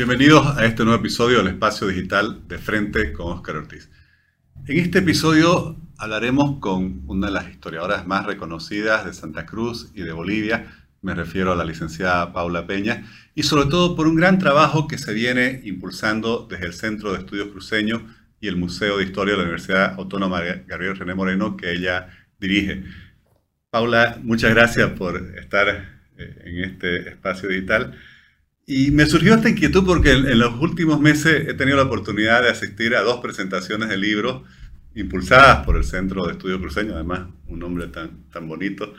Bienvenidos a este nuevo episodio del Espacio Digital de Frente con Óscar Ortiz. En este episodio hablaremos con una de las historiadoras más reconocidas de Santa Cruz y de Bolivia, me refiero a la licenciada Paula Peña, y sobre todo por un gran trabajo que se viene impulsando desde el Centro de Estudios Cruceños y el Museo de Historia de la Universidad Autónoma Gabriel René Moreno, que ella dirige. Paula, muchas gracias por estar eh, en este espacio digital. Y me surgió esta inquietud porque en, los últimos meses he tenido la oportunidad de asistir a dos presentaciones de libros impulsadas por el Centro de Estudios Cruceños, además un nombre tan, tan bonito.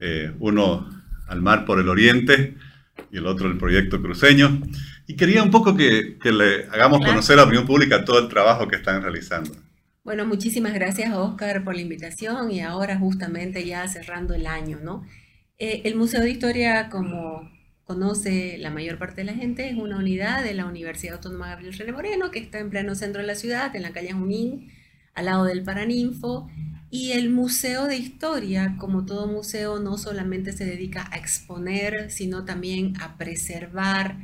Eh, uno al mar por el oriente y el otro el proyecto cruceño. Y quería un poco que, que le hagamos conocer a la opinión pública todo el trabajo que están realizando. Bueno, muchísimas gracias Oscar por la invitación y ahora justamente ya cerrando el año, ¿no? Eh, el Museo de Historia, como conoce la mayor parte de la gente, es una unidad de la Universidad Autónoma Gabriel René Moreno, que está en pleno centro de la ciudad, en la calle Junín, al lado del Paraninfo. Y el Museo de Historia, como todo museo, no solamente se dedica a exponer, sino también a preservar,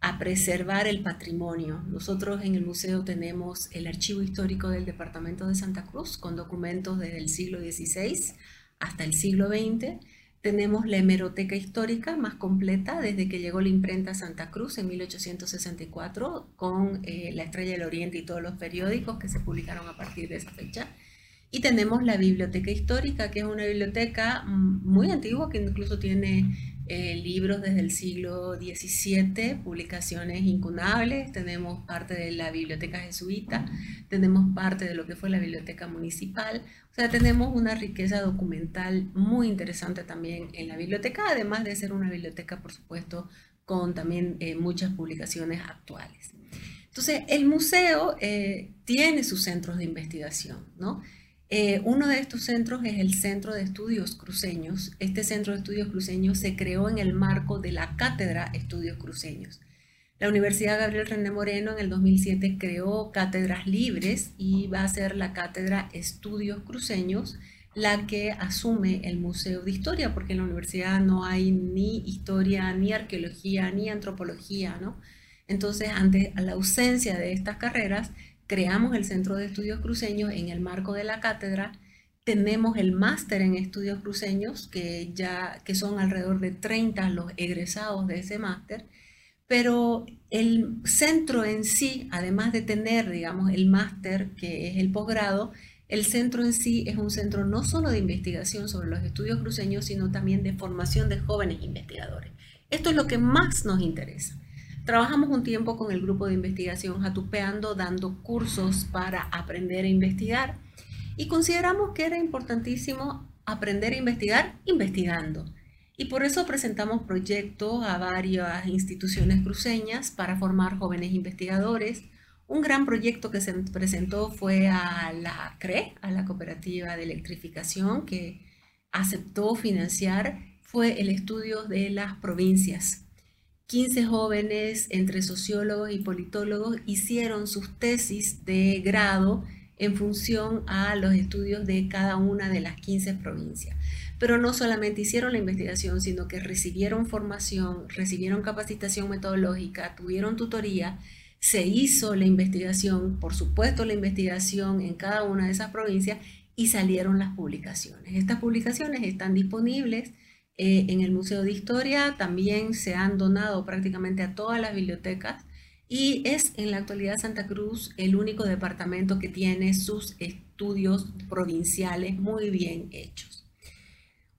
a preservar el patrimonio. Nosotros en el museo tenemos el archivo histórico del departamento de Santa Cruz, con documentos desde el siglo XVI hasta el siglo XX tenemos la hemeroteca histórica más completa desde que llegó la imprenta Santa Cruz en 1864 con eh, La Estrella del Oriente y todos los periódicos que se publicaron a partir de esa fecha. Y tenemos la biblioteca histórica, que es una biblioteca mm, muy antigua que incluso tiene eh, libros desde el siglo XVII, publicaciones incunables, tenemos parte de la biblioteca jesuita, tenemos parte de lo que fue la biblioteca municipal, o sea, tenemos una riqueza documental muy interesante también en la biblioteca, además de ser una biblioteca, por supuesto, con también eh, muchas publicaciones actuales. Entonces, el museo eh, tiene sus centros de investigación, ¿no? Eh, uno de estos centros es el Centro de Estudios Cruceños. Este Centro de Estudios Cruceños se creó en el marco de la Cátedra Estudios Cruceños. La Universidad Gabriel René Moreno en el 2007 creó cátedras libres y va a ser la Cátedra Estudios Cruceños la que asume el Museo de Historia, porque en la universidad no hay ni historia, ni arqueología, ni antropología, ¿no? Entonces, ante la ausencia de estas carreras, creamos el Centro de Estudios Cruceños en el marco de la cátedra. Tenemos el máster en estudios cruceños, que ya que son alrededor de 30 los egresados de ese máster, pero el centro en sí, además de tener, digamos, el máster, que es el posgrado, el centro en sí es un centro no solo de investigación sobre los estudios cruceños, sino también de formación de jóvenes investigadores. Esto es lo que más nos interesa. Trabajamos un tiempo con el grupo de investigación Jatupeando, dando cursos para aprender a investigar y consideramos que era importantísimo aprender a investigar investigando. Y por eso presentamos proyectos a varias instituciones cruceñas para formar jóvenes investigadores. Un gran proyecto que se presentó fue a la CRE, a la Cooperativa de Electrificación, que aceptó financiar, fue el estudio de las provincias 15 jóvenes entre sociólogos y politólogos hicieron sus tesis de grado en función a los estudios de cada una de las 15 provincias. Pero no solamente hicieron la investigación, sino que recibieron formación, recibieron capacitación metodológica, tuvieron tutoría, se hizo la investigación, por supuesto la investigación en cada una de esas provincias y salieron las publicaciones. Estas publicaciones están disponibles eh, en el Museo de Historia también se han donado prácticamente a todas las bibliotecas y es en la actualidad Santa Cruz el único departamento que tiene sus estudios provinciales muy bien hechos.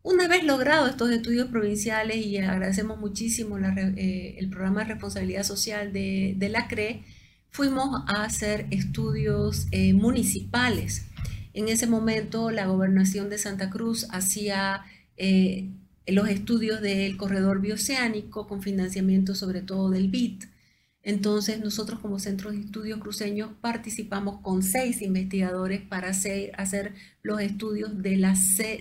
Una vez logrado estos estudios provinciales, y agradecemos muchísimo eh, el programa de responsabilidad social de, la CRE, fuimos a hacer estudios eh, municipales. En ese momento la gobernación de Santa Cruz hacía los estudios del corredor bioceánico con financiamiento sobre todo del BIT. Entonces nosotros como Centro de Estudios Cruceños participamos con seis investigadores para hacer, hacer los estudios de,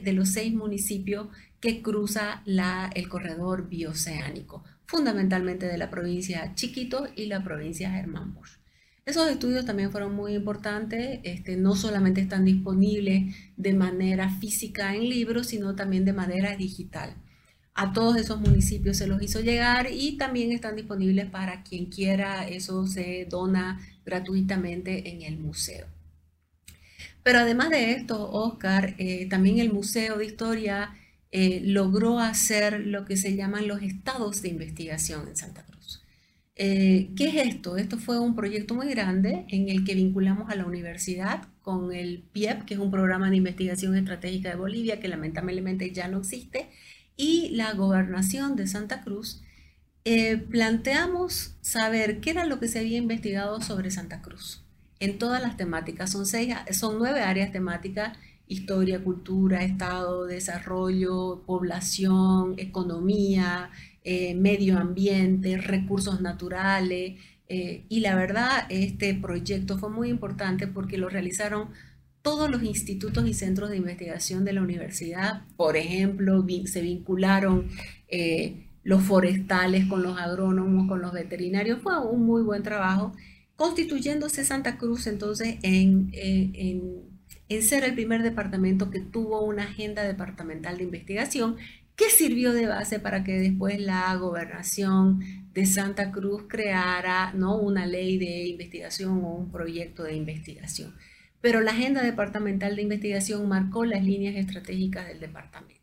de los seis municipios que cruza la, el corredor bioceánico, fundamentalmente de la provincia Chiquito y la provincia Germán Bosch. Esos estudios también fueron muy importantes, este, no solamente están disponibles de manera física en libros, sino también de manera digital. a todos esos municipios se los hizo llegar y también están disponibles para quien quiera, eso se dona gratuitamente en el museo. Pero además de esto, Oscar, eh, también el Museo de Historia eh, logró hacer lo que se llaman los estados de investigación en Santa Cruz. Eh, ¿Qué es esto? Esto fue un proyecto muy grande en el que vinculamos a la universidad con el PIEP, que es un programa de investigación estratégica de Bolivia, que lamentablemente ya no existe, y la gobernación de Santa Cruz, eh, planteamos saber qué era lo que se había investigado sobre Santa Cruz en todas las temáticas. Son, seis, son nueve áreas temáticas, historia, cultura, estado, desarrollo, población, economía, eh, medio ambiente, recursos naturales. Eh, y la verdad, este proyecto fue muy importante porque lo realizaron todos los institutos y centros de investigación de la universidad, por ejemplo, se vincularon eh, los forestales con los agrónomos, con los veterinarios, fue un muy buen trabajo, constituyéndose Santa Cruz entonces en, en, en ser el primer departamento que tuvo una agenda departamental de investigación que sirvió de base para que después la gobernación de Santa Cruz creara ¿no? una ley de investigación o un proyecto de investigación pero la agenda departamental de investigación marcó las líneas estratégicas del departamento.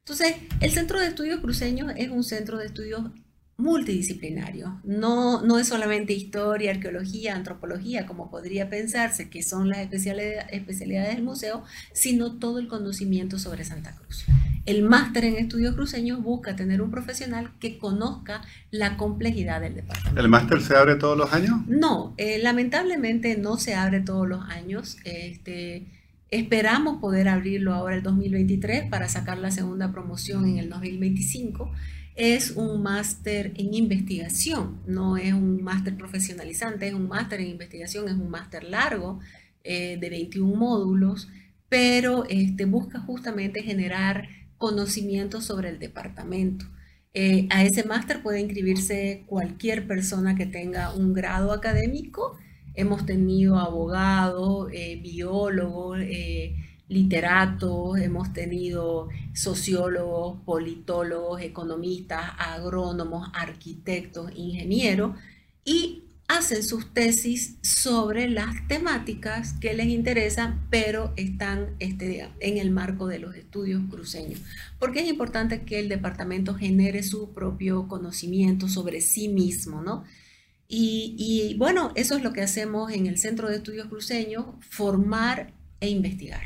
Entonces, el Centro de Estudios Cruceños es un centro de estudios multidisciplinario. No, no es solamente historia, arqueología, antropología, como podría pensarse que son las especialidades del museo, sino todo el conocimiento sobre Santa Cruz. El máster en estudios cruceños busca tener un profesional que conozca la complejidad del departamento. ¿El máster se abre todos los años? No, eh, lamentablemente no se abre todos los años. Este, esperamos poder abrirlo ahora el 2023 para sacar la segunda promoción en el 2025. Es un máster en investigación, no es un máster profesionalizante, es un máster en investigación, es un máster largo eh, de 21 módulos, pero este, busca justamente generar conocimiento sobre el departamento. Eh, a ese máster puede inscribirse cualquier persona que tenga un grado académico. Hemos tenido abogados, eh, biólogos, eh, literatos, hemos tenido sociólogos, politólogos, economistas, agrónomos, arquitectos, ingenieros y hacen sus tesis sobre las temáticas que les interesan, pero están este, en el marco de los estudios cruceños. Porque es importante que el departamento genere su propio conocimiento sobre sí mismo, ¿no? Y, bueno, eso es lo que hacemos en el Centro de Estudios Cruceños, formar e investigar.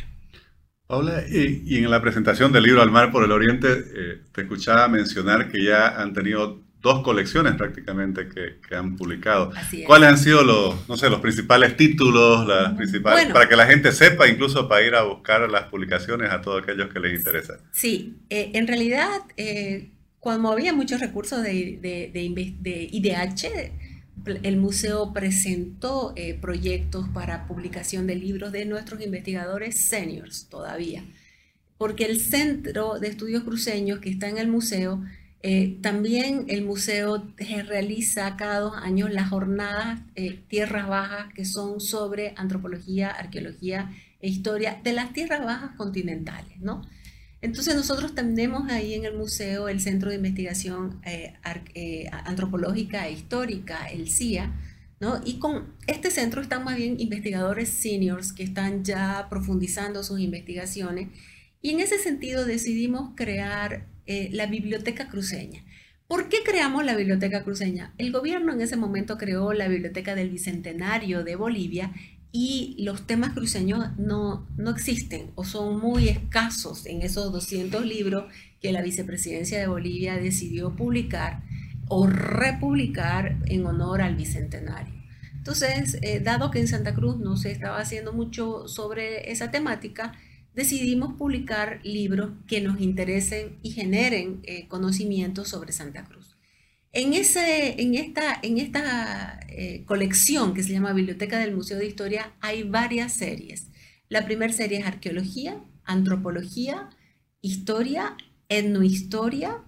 Paula, y, en la presentación del libro Al Mar por el Oriente, eh, te escuchaba mencionar que ya han tenido dos colecciones prácticamente que, han publicado. ¿Cuáles han sido los, no sé, los principales títulos, las principales, para que la gente sepa, incluso para ir a buscar las publicaciones a todos aquellos que les interesa? Sí, eh, en realidad, eh, cuando había muchos recursos de, de, IDH, el museo presentó eh, proyectos para publicación de libros de nuestros investigadores seniors todavía, porque el Centro de Estudios Cruceños que está en el museo eh, también el museo realiza cada dos años las jornadas eh, Tierras Bajas, que son sobre antropología, arqueología e historia de las tierras bajas continentales, ¿no? Entonces nosotros tenemos ahí en el museo el Centro de Investigación eh, Antropológica e Histórica, el CIA, ¿no? Y con este centro están más bien investigadores seniors que están ya profundizando sus investigaciones. Y en ese sentido decidimos crear eh, la Biblioteca Cruceña. ¿Por qué creamos la Biblioteca Cruceña? El gobierno en ese momento creó la Biblioteca del Bicentenario de Bolivia y los temas cruceños no, no existen o son muy escasos en esos 200 libros que la vicepresidencia de Bolivia decidió publicar o republicar en honor al Bicentenario. Entonces, eh, dado que en Santa Cruz no se estaba haciendo mucho sobre esa temática, decidimos publicar libros que nos interesen y generen eh, conocimientos sobre Santa Cruz. En, ese, en esta, en esta eh, colección que se llama Biblioteca del Museo de Historia hay varias series. La primera serie es arqueología, antropología, historia, etnohistoria,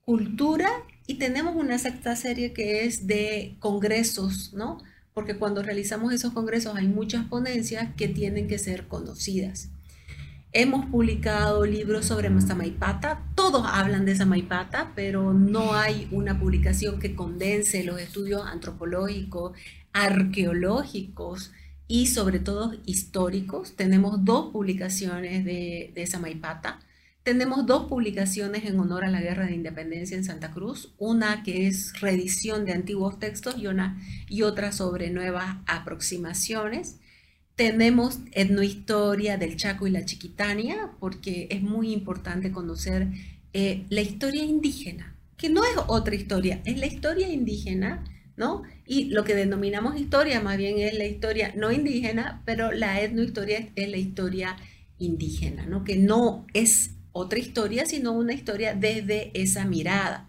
cultura y tenemos una sexta serie que es de congresos, ¿no? Porque cuando realizamos esos congresos hay muchas ponencias que tienen que ser conocidas. Hemos publicado libros sobre Masamaipata. todos hablan de Samaipata, pero no hay una publicación que condense los estudios antropológicos, arqueológicos y sobre todo históricos. Tenemos dos publicaciones de, de Samaipata. Tenemos dos publicaciones en honor a la Guerra de Independencia en Santa Cruz, una que es reedición de antiguos textos y, una, y otra sobre nuevas aproximaciones. Tenemos etnohistoria del Chaco y la Chiquitania, porque es muy importante conocer eh, la historia indígena, que no es otra historia, es la historia indígena, ¿no? Y lo que denominamos historia más bien es la historia no indígena, pero la etnohistoria es la historia indígena, ¿no? Que no es otra historia, sino una historia desde esa mirada.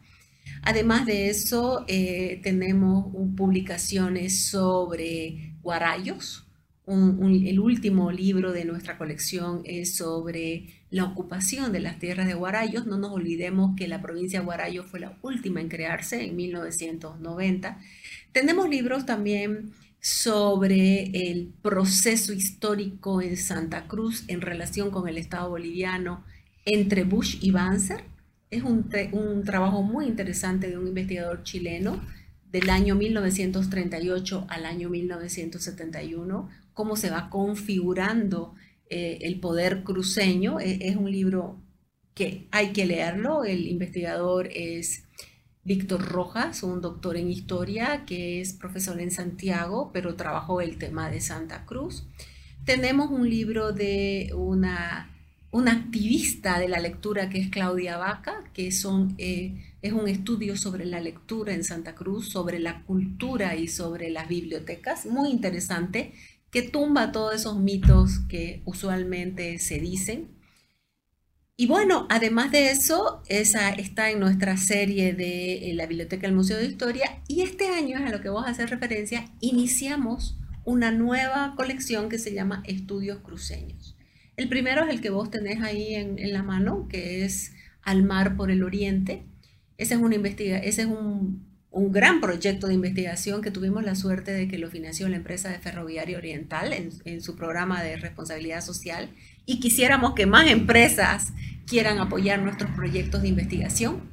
Además de eso, eh, tenemos publicaciones sobre guarayos, el último libro de nuestra colección es sobre la ocupación de las tierras de Guarayos. No nos olvidemos que la provincia de Guarayos fue la última en crearse en 1990. Tenemos libros también sobre el proceso histórico en Santa Cruz en relación con el Estado boliviano entre Bush y Banzer. Es un, un trabajo muy interesante de un investigador chileno del año 1938 al año 1971, cómo se va configurando eh, el poder cruceño. E, es, un libro que hay que leerlo. El investigador es Víctor Rojas, un doctor en historia que es profesor en Santiago, pero trabajó el tema de Santa Cruz. Tenemos un libro de una, una activista de la lectura que es Claudia Vaca, que son, eh, es un estudio sobre la lectura en Santa Cruz, sobre la cultura y sobre las bibliotecas, muy interesante que tumba todos esos mitos que usualmente se dicen. Y bueno, además de eso, esa está en nuestra serie de eh, la Biblioteca del Museo de Historia y este año, a lo que vos hacer referencia, iniciamos una nueva colección que se llama Estudios Cruceños. El primero es el que vos tenés ahí en, la mano, que es Al mar por el oriente. Ese es, una investiga ese es un un gran proyecto de investigación que tuvimos la suerte de que lo financió la empresa de Ferroviaria Oriental en, su programa de responsabilidad social y quisiéramos que más empresas quieran apoyar nuestros proyectos de investigación.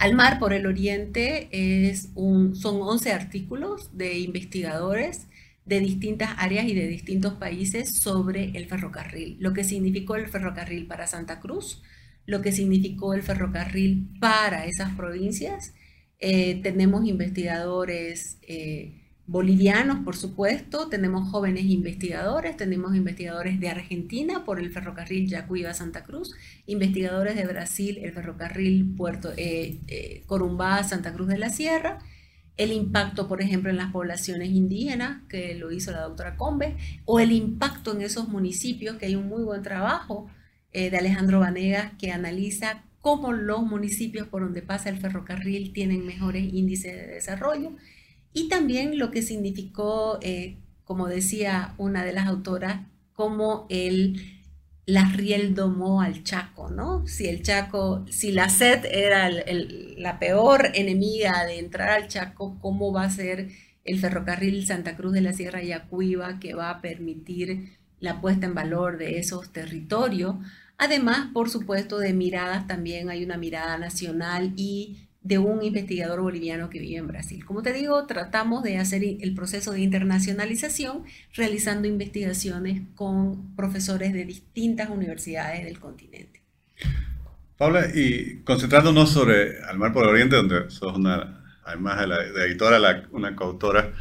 Al mar por el oriente es un, son 11 artículos de investigadores de distintas áreas y de distintos países sobre el ferrocarril, lo que significó el ferrocarril para Santa Cruz, lo que significó el ferrocarril para esas provincias eh, tenemos investigadores eh, bolivianos, por supuesto, tenemos jóvenes investigadores, tenemos investigadores de Argentina por el ferrocarril Yacuiba-Santa Cruz, investigadores de Brasil, el ferrocarril Puerto eh, Corumbá-Santa Cruz de la Sierra, el impacto, por ejemplo, en las poblaciones indígenas, que lo hizo la doctora Combe, o el impacto en esos municipios, que hay un muy buen trabajo de Alejandro Vanegas que analiza cómo los municipios por donde pasa el ferrocarril tienen mejores índices de desarrollo y también lo que significó, eh, como decía una de las autoras, como el la riel domó al Chaco, ¿no? Si el Chaco, si la sed era la peor enemiga de entrar al Chaco, ¿cómo va a ser el ferrocarril Santa Cruz de la Sierra Yacuiba que va a permitir la puesta en valor de esos territorios? Además, por supuesto, de miradas también hay una mirada nacional y de un investigador boliviano que vive en Brasil. Como te digo, tratamos de hacer el proceso de internacionalización realizando investigaciones con profesores de distintas universidades del continente. Paula, y concentrándonos sobre Al Mar por el Oriente, donde sos una, además de, la, editora, una coautora,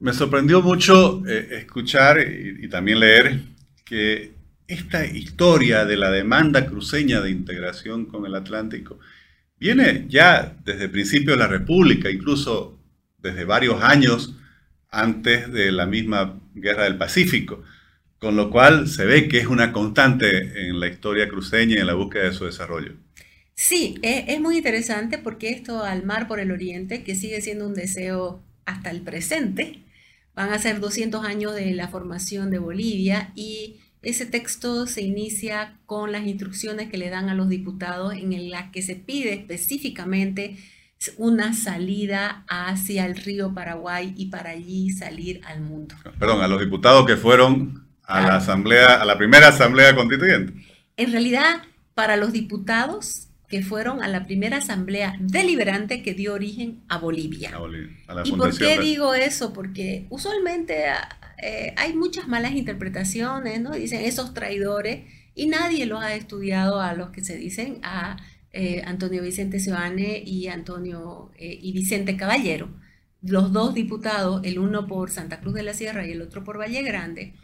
me sorprendió mucho eh, escuchar y, y también leer que esta historia de la demanda cruceña de integración con el Atlántico viene ya desde el principio de la República, incluso desde varios años antes de la misma Guerra del Pacífico, con lo cual se ve que es una constante en la historia cruceña y en la búsqueda de su desarrollo. Sí, e, es muy interesante porque esto al mar por el oriente, que sigue siendo un deseo hasta el presente, van a ser 200 años de la formación de Bolivia y ese texto se inicia con las instrucciones que le dan a los diputados en las que se pide específicamente una salida hacia el río Paraguay y para allí salir al mundo. Perdón, a los diputados que fueron a la asamblea, a la primera asamblea constituyente. En realidad, para los diputados que fueron a la primera asamblea deliberante que dio origen a Bolivia. ¿Y por qué digo eso? Porque usualmente eh, hay muchas malas interpretaciones, ¿no? Dicen esos traidores y nadie los ha estudiado a los que se dicen a eh, Antonio Vicente Seoane y Antonio eh, y Vicente Caballero, los dos diputados, el uno por Santa Cruz de la Sierra y el otro por Valle Grande,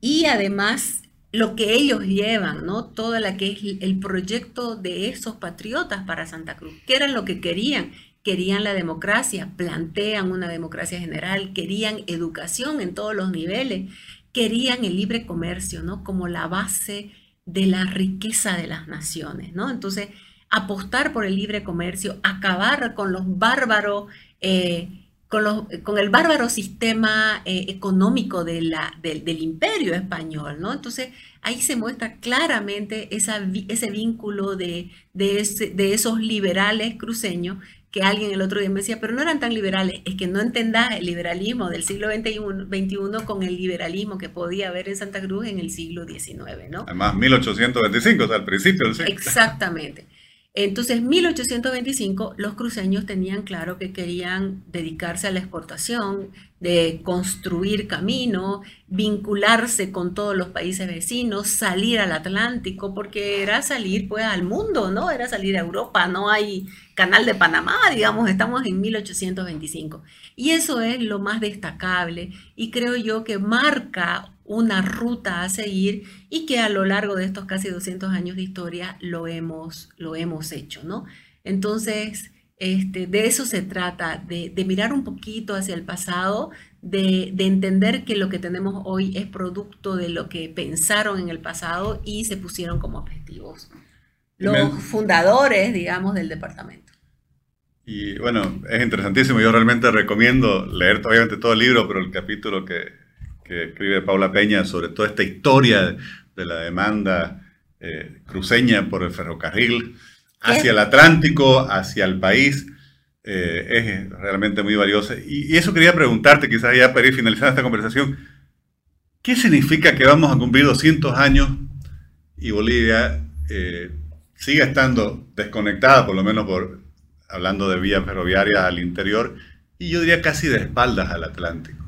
y además lo que ellos llevan, ¿no? Toda la que es el proyecto de esos patriotas para Santa Cruz. ¿Qué era lo que querían? Querían la democracia, plantean una democracia general, querían educación en todos los niveles, querían el libre comercio, ¿no? Como la base de la riqueza de las naciones, ¿no? Entonces, apostar por el libre comercio, acabar con los bárbaros eh, con, el bárbaro sistema eh, económico de del, imperio español, ¿no? Entonces ahí se muestra claramente ese vínculo de, de, esos liberales cruceños que alguien el otro día me decía, pero no eran tan liberales, es que no entendás el liberalismo del siglo XXI, con el liberalismo que podía haber en Santa Cruz en el siglo XIX, ¿no? Además, 1825, o sea, al principio del siglo. Exactamente. Entonces, en 1825, los cruceños tenían claro que querían dedicarse a la exportación, de construir camino, vincularse con todos los países vecinos, salir al Atlántico, porque era salir pues al mundo, ¿no? Era salir a Europa, no hay canal de Panamá, digamos, estamos en 1825. Y eso es lo más destacable y creo yo que marca una ruta a seguir y que a lo largo de estos casi 200 años de historia lo hemos, lo hemos hecho, ¿no? Entonces, este, de eso se trata, de, mirar un poquito hacia el pasado, de, entender que lo que tenemos hoy es producto de lo que pensaron en el pasado y se pusieron como objetivos los fundadores, digamos, del departamento. Y bueno, es interesantísimo. Yo realmente recomiendo leer obviamente todo el libro, pero el capítulo que, que escribe Paula Peña sobre toda esta historia de la demanda eh, cruceña por el ferrocarril hacia el Atlántico, hacia el país, eh, es realmente muy valiosa. Y, eso quería preguntarte, quizás ya para ir finalizando esta conversación, ¿qué significa que vamos a cumplir 200 años y Bolivia eh, siga estando desconectada, por lo menos por hablando de vías ferroviarias al interior, y yo diría casi de espaldas al Atlántico?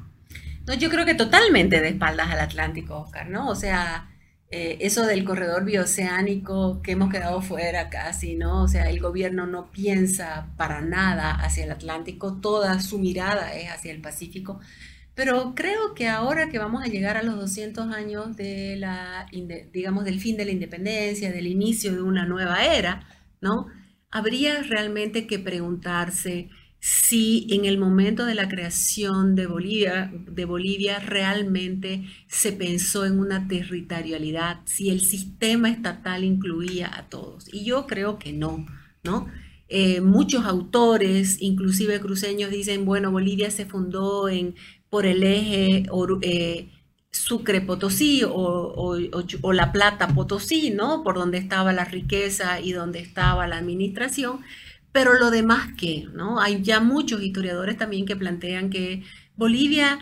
No, yo creo que totalmente de espaldas al Atlántico, Oscar, ¿no? O sea, eh, eso del corredor bioceánico que hemos quedado fuera casi, ¿no? O sea, el gobierno no piensa para nada hacia el Atlántico, toda su mirada es hacia el Pacífico. Pero creo que ahora que vamos a llegar a los 200 años de la, digamos, del fin de la independencia, del inicio de una nueva era, ¿no? Habría realmente que preguntarse si en el momento de la creación de Bolivia, de Bolivia realmente se pensó en una territorialidad, si el sistema estatal incluía a todos. Y yo creo que no, ¿no? Eh, muchos autores, inclusive cruceños, dicen, bueno, Bolivia se fundó en, por el eje eh, Sucre-Potosí o, La Plata-Potosí, ¿no? Por donde estaba la riqueza y donde estaba la administración pero lo demás, ¿qué? ¿no? Hay ya muchos historiadores también que plantean que Bolivia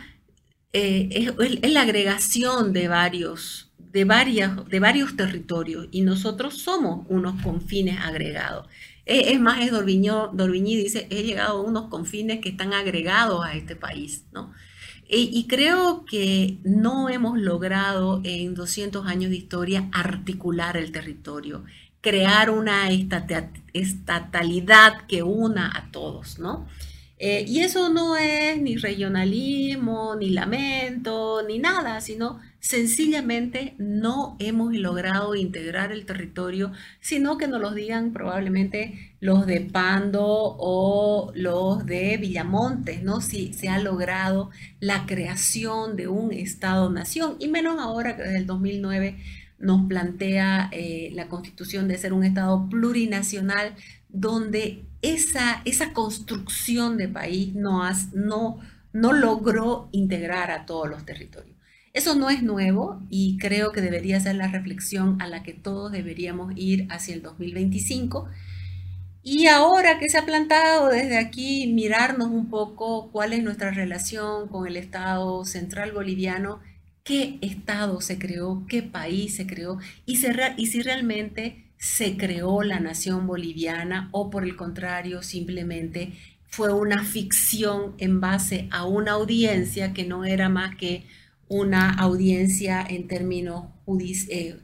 eh, es, la agregación de varios, de, varias, de varios territorios y nosotros somos unos confines agregados. Es, más, es Dorviñí dice, he llegado a unos confines que están agregados a este país, ¿no? Y creo que no hemos logrado en 200 años de historia articular el territorio crear una estatalidad que una a todos, ¿no? Eh, y eso no es ni regionalismo, ni lamento, ni nada, sino sencillamente no hemos logrado integrar el territorio, sino que nos lo digan probablemente los de Pando o los de Villamontes, ¿no? Si se ha logrado la creación de un Estado-nación, y menos ahora que desde el 2009 nos plantea eh, la constitución de ser un Estado plurinacional donde esa, esa construcción de país no, no, no logró integrar a todos los territorios. Eso no es nuevo y creo que debería ser la reflexión a la que todos deberíamos ir hacia el 2025. Y ahora que se ha plantado desde aquí, mirarnos un poco cuál es nuestra relación con el Estado central boliviano qué estado se creó, qué país se creó y si realmente se creó la nación boliviana o por el contrario simplemente fue una ficción en base a una audiencia que no era más que una audiencia en términos eh,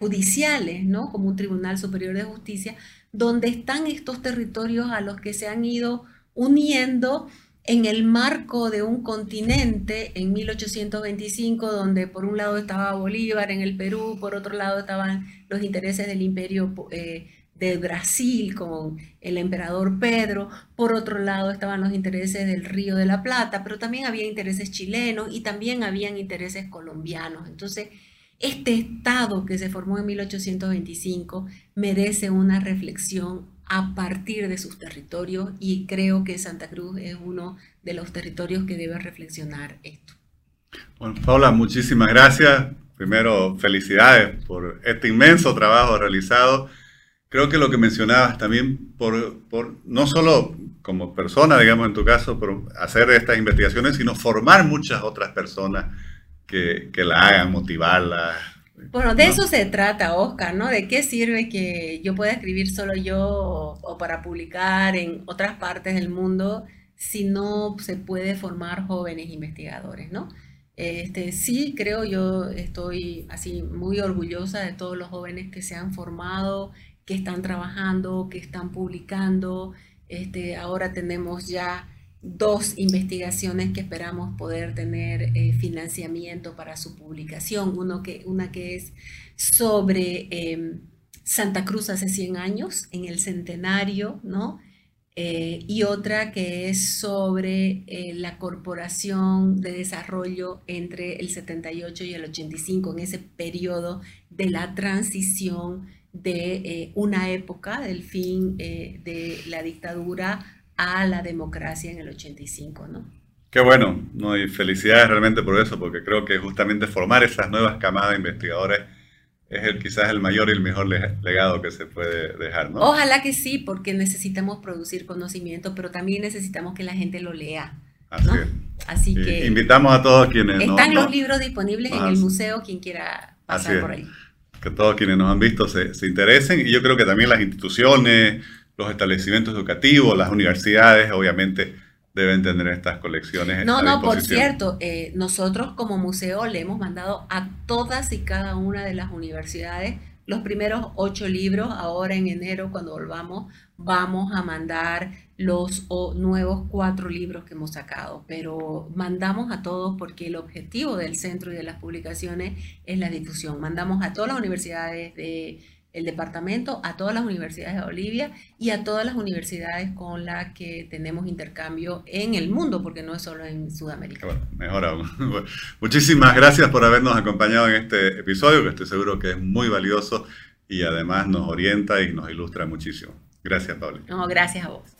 judiciales, ¿no? Como un Tribunal Superior de Justicia, donde están estos territorios a los que se han ido uniendo en el marco de un continente en 1825, donde por un lado estaba Bolívar en el Perú, por otro lado estaban los intereses del imperio eh, de Brasil con el emperador Pedro, por otro lado estaban los intereses del Río de la Plata, pero también había intereses chilenos y también habían intereses colombianos. Entonces, este Estado que se formó en 1825 merece una reflexión a partir de sus territorios y creo que Santa Cruz es uno de los territorios que debe reflexionar esto. Bueno, Paula, muchísimas gracias. Primero, felicidades por este inmenso trabajo realizado. Creo que lo que mencionabas también, por, por no solo como persona, digamos en tu caso, por hacer estas investigaciones, sino formar muchas otras personas que, que la hagan, motivarlas, bueno, de eso se trata, Oscar, ¿no? ¿De qué sirve que yo pueda escribir solo yo o, para publicar en otras partes del mundo si no se puede formar jóvenes investigadores, ¿no? Este, sí, creo yo estoy así muy orgullosa de todos los jóvenes que se han formado, que están trabajando, que están publicando. Este, ahora tenemos ya dos investigaciones que esperamos poder tener eh, financiamiento para su publicación. Uno que, una que es sobre em, Santa Cruz hace 100 años, en el centenario, ¿no? Eh, y otra que es sobre eh, la corporación de desarrollo entre el 78 y el 85, en ese periodo de la transición de una época, del fin de la dictadura a la democracia en el 85, ¿no? Qué bueno, ¿no? y felicidades realmente por eso, porque creo que justamente formar esas nuevas camadas de investigadores es el, quizás el mayor y el mejor legado que se puede dejar, ¿no? Ojalá que sí, porque necesitamos producir conocimiento, pero también necesitamos que la gente lo lea. Así, Así que invitamos a todos quienes están los libros disponibles en el museo, quien quiera pasar por ahí. Que todos quienes nos han visto se, se interesen y yo creo que también las instituciones, los establecimientos educativos, las universidades, obviamente deben tener estas colecciones. No, no, por cierto, eh, nosotros como museo le hemos mandado a todas y cada una de las universidades los primeros ocho libros. Ahora en enero, cuando volvamos, vamos a mandar los nuevos cuatro libros que hemos sacado. Pero mandamos a todos porque el objetivo del centro y de las publicaciones es la difusión. Mandamos a todas las universidades de el departamento, a todas las universidades de Bolivia y a todas las universidades con las que tenemos intercambio en el mundo, porque no es solo en Sudamérica. Bueno, mejor aún. Muchísimas gracias por habernos acompañado en este episodio, que estoy seguro que es muy valioso y además nos orienta y nos ilustra muchísimo. Gracias, Pablo. No, gracias a vos.